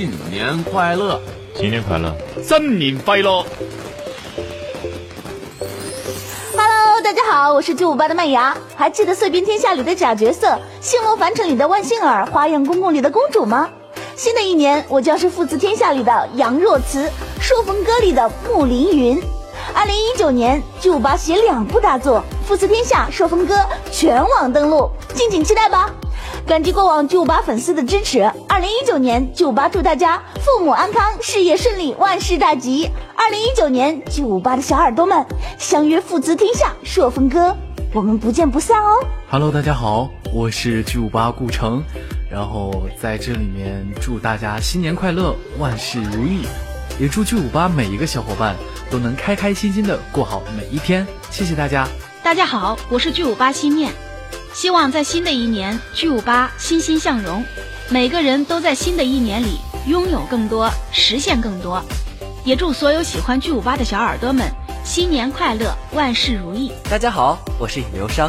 新年快乐！新年快乐！新年快乐！Hello，大家好，我是九五八的麦芽。还记得《碎冰天下》里的假角色，《星罗凡尘》里的万幸儿，《花样公公》里的公主吗？新的一年，我将是《父慈天下》里的杨若慈，《朔风歌》里的穆凌云。二零一九年，巨五八写两部大作，《父慈天下》《朔风歌》全网登陆，敬请期待吧！感激过往巨五八粉丝的支持。二零一九年，巨五八祝大家父母安康，事业顺利，万事大吉。二零一九年，巨五八的小耳朵们相约《父子天下》《朔风哥》，我们不见不散哦！Hello，大家好，我是巨五八顾城，然后在这里面祝大家新年快乐，万事如意，也祝巨五八每一个小伙伴。都能开开心心的过好每一天，谢谢大家。大家好，我是巨五八心念，希望在新的一年，巨五八欣欣向荣，每个人都在新的一年里拥有更多，实现更多。也祝所有喜欢巨五八的小耳朵们新年快乐，万事如意。大家好，我是尹流商，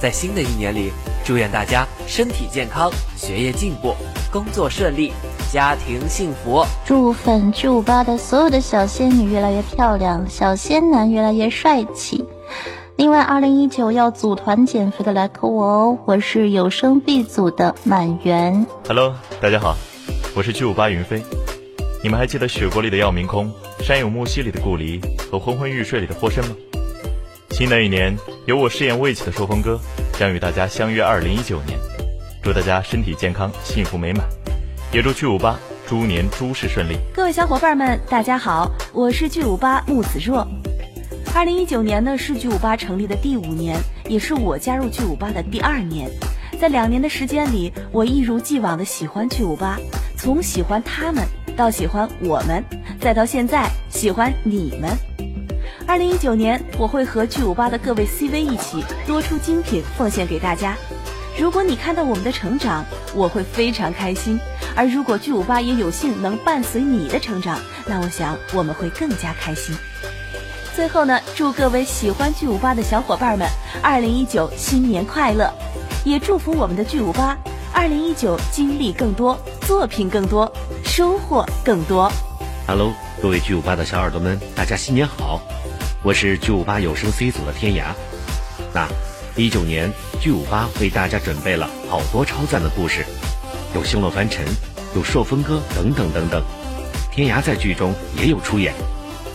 在新的一年里，祝愿大家身体健康，学业进步，工作顺利。家庭幸福，祝粉巨五八的所有的小仙女越来越漂亮，小仙男越来越帅气。另外，二零一九要组团减肥的来扣我哦，我是有声 B 组的满园。Hello，大家好，我是巨五八云飞。你们还记得雪国里的耀明空，山有木兮里的顾离和昏昏欲睡里的霍申吗？新的一年，由我饰演魏启的说风哥将与大家相约二零一九年，祝大家身体健康，幸福美满。也祝巨五八猪年诸事顺利。各位小伙伴们，大家好，我是巨五八木子若。二零一九年呢是巨五八成立的第五年，也是我加入巨五八的第二年。在两年的时间里，我一如既往的喜欢巨五八，从喜欢他们到喜欢我们，再到现在喜欢你们。二零一九年，我会和巨五八的各位 CV 一起多出精品奉献给大家。如果你看到我们的成长，我会非常开心。而如果巨五八也有幸能伴随你的成长，那我想我们会更加开心。最后呢，祝各位喜欢巨五八的小伙伴们，二零一九新年快乐！也祝福我们的巨五八，二零一九经历更多，作品更多，收获更多。Hello，各位巨五八的小耳朵们，大家新年好！我是巨五八有声 C 组的天涯。那一九年，巨五八为大家准备了好多超赞的故事。有星落凡尘，有朔风歌等等等等，天涯在剧中也有出演，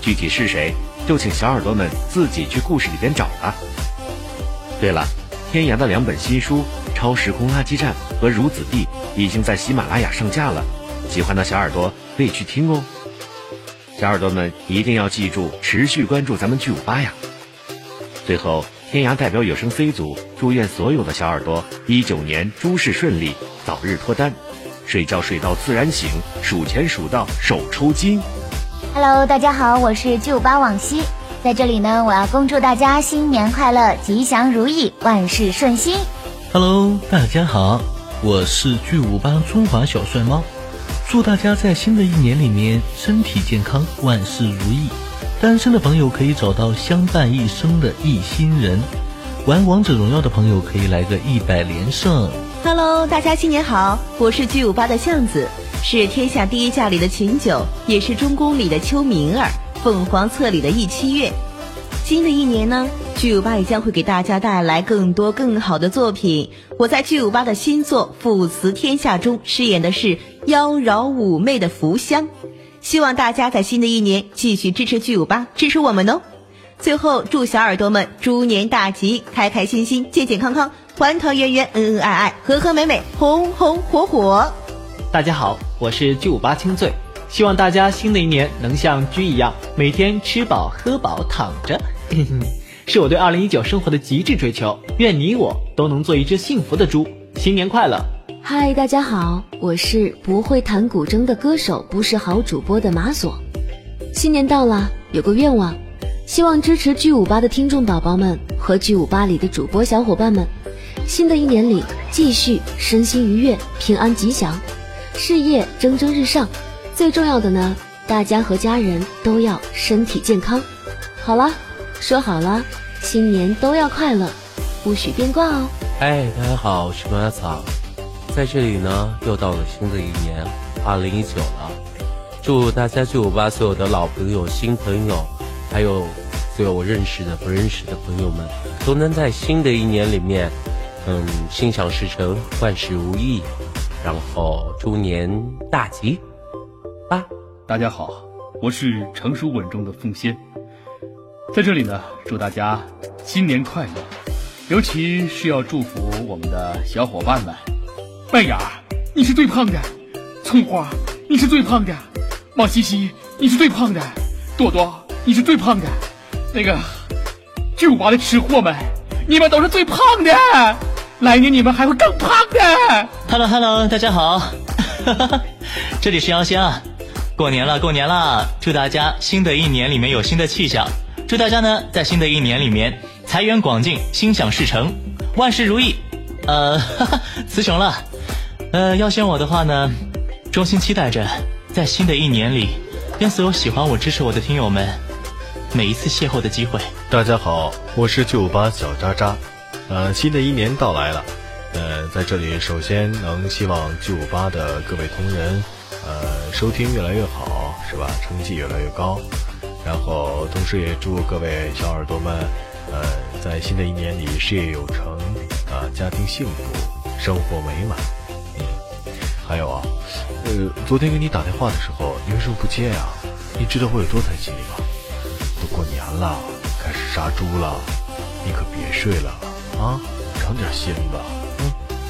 具体是谁，就请小耳朵们自己去故事里边找吧。对了，天涯的两本新书《超时空垃圾站》和《如子弟》已经在喜马拉雅上架了，喜欢的小耳朵可以去听哦。小耳朵们一定要记住，持续关注咱们剧五八呀。最后。天涯代表有声 C 组祝愿所有的小耳朵一九年诸事顺利，早日脱单，睡觉睡到自然醒，数钱数到手抽筋。Hello，大家好，我是九八往昔，在这里呢，我要恭祝大家新年快乐，吉祥如意，万事顺心。Hello，大家好，我是巨五八中华小帅猫，祝大家在新的一年里面身体健康，万事如意。单身的朋友可以找到相伴一生的一心人，玩王者荣耀的朋友可以来个一百连胜。Hello，大家新年好，我是巨五八的巷子，是天下第一架里的秦九，也是中宫里的秋明儿，凤凰册里的易七月。新的一年呢，巨五八也将会给大家带来更多更好的作品。我在巨五八的新作《父慈天下》中饰演的是妖娆妩媚的福香。希望大家在新的一年继续支持巨五八，支持我们哦！最后祝小耳朵们猪年大吉，开开心心，健健康康，团团圆圆，恩恩爱爱，和和美美，红红火火。大家好，我是巨五八清醉，希望大家新的一年能像居一样，每天吃饱喝饱躺着，是我对二零一九生活的极致追求。愿你我都能做一只幸福的猪，新年快乐！嗨，大家好，我是不会弹古筝的歌手，不是好主播的马索。新年到了，有个愿望，希望支持巨五八的听众宝宝们和巨五八里的主播小伙伴们，新的一年里继续身心愉悦、平安吉祥，事业蒸蒸日上。最重要的呢，大家和家人都要身体健康。好了，说好了，新年都要快乐，不许变卦哦。嗨，大家好，我是马草。在这里呢，又到了新的一年，二零一九了，祝大家九五八所有的老朋友、新朋友，还有所有我认识的、不认识的朋友们，都能在新的一年里面，嗯，心想事成，万事如意，然后猪年大吉。啊，大家好，我是成熟稳重的凤仙，在这里呢，祝大家新年快乐，尤其是要祝福我们的小伙伴们。麦芽，你是最胖的；葱花，你是最胖的；王西西，你是最胖的；朵朵，你是最胖的。那个巨无霸的吃货们，你们都是最胖的，来年你们还会更胖的。Hello Hello，大家好，这里是妖仙啊。过年了，过年了！祝大家新的一年里面有新的气象，祝大家呢在新的一年里面财源广进，心想事成，万事如意。呃，哈哈，词穷了。呃，要选我的话呢，衷心期待着在新的一年里，跟所有喜欢我、支持我的听友们每一次邂逅的机会。大家好，我是九八小渣渣。呃，新的一年到来了，呃，在这里首先能希望九八的各位同仁。呃，收听越来越好，是吧？成绩越来越高，然后同时也祝各位小耳朵们，呃，在新的一年里事业有成，啊，家庭幸福，生活美满。嗯，还有啊，呃，昨天给你打电话的时候，你为什么不接呀？你知道我有多担心你吗？都过年了，开始杀猪了，你可别睡了啊，长点心吧。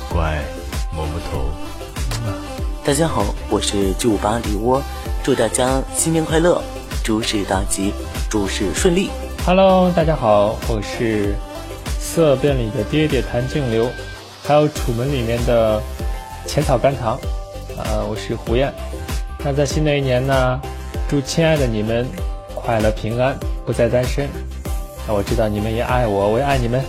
乖，摸摸头。大家好，我是九五八李窝，祝大家新年快乐，诸事大吉，诸事顺利。Hello，大家好，我是色变里的爹爹谭静流，还有楚门里面的浅草甘棠，呃，我是胡燕。那在新的一年呢，祝亲爱的你们快乐平安，不再单身。那我知道你们也爱我，我也爱你们。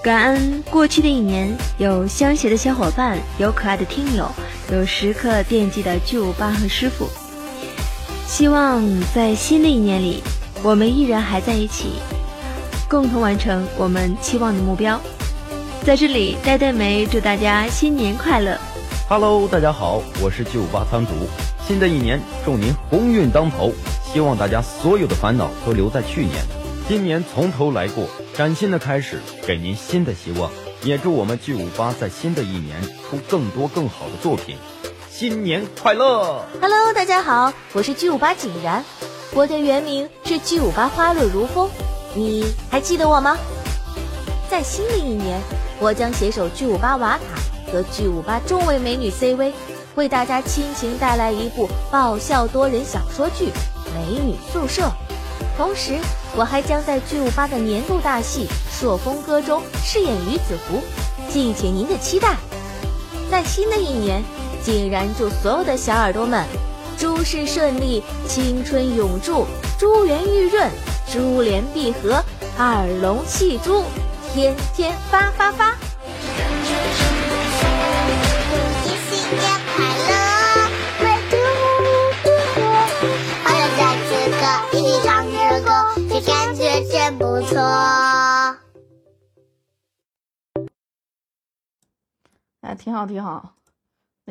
感恩过去的一年，有相携的小伙伴，有可爱的听友，有时刻惦记的巨无霸和师傅。希望在新的一年里，我们依然还在一起，共同完成我们期望的目标。在这里，呆呆梅祝大家新年快乐。Hello，大家好，我是巨无霸仓主。新的一年，祝您鸿运当头，希望大家所有的烦恼都留在去年。今年从头来过，崭新的开始，给您新的希望。也祝我们巨五八在新的一年出更多更好的作品，新年快乐！Hello，大家好，我是巨五八景然，我的原名是巨五八花落如风，你还记得我吗？在新的一年，我将携手巨五八瓦塔和巨五八众位美女 CV，为大家倾情带来一部爆笑多人小说剧《美女宿舍》。同时，我还将在巨无霸的年度大戏《朔风歌》中饰演于子服，敬请您的期待。在新的一年，竟然祝所有的小耳朵们诸事顺利，青春永驻，珠圆玉润，珠联璧合，耳聋戏珠，天天发发发。挺好，挺好。